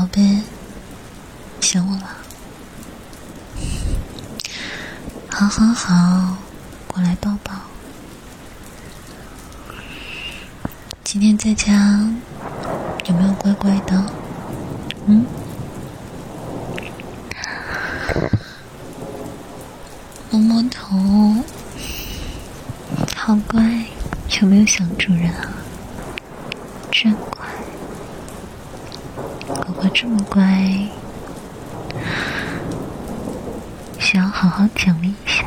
宝贝，想我了？好好好，过来抱抱。今天在家有没有乖乖的？嗯？摸摸头，好乖，有没有想主人啊？真乖，狗狗这么乖，想要好好奖励一下。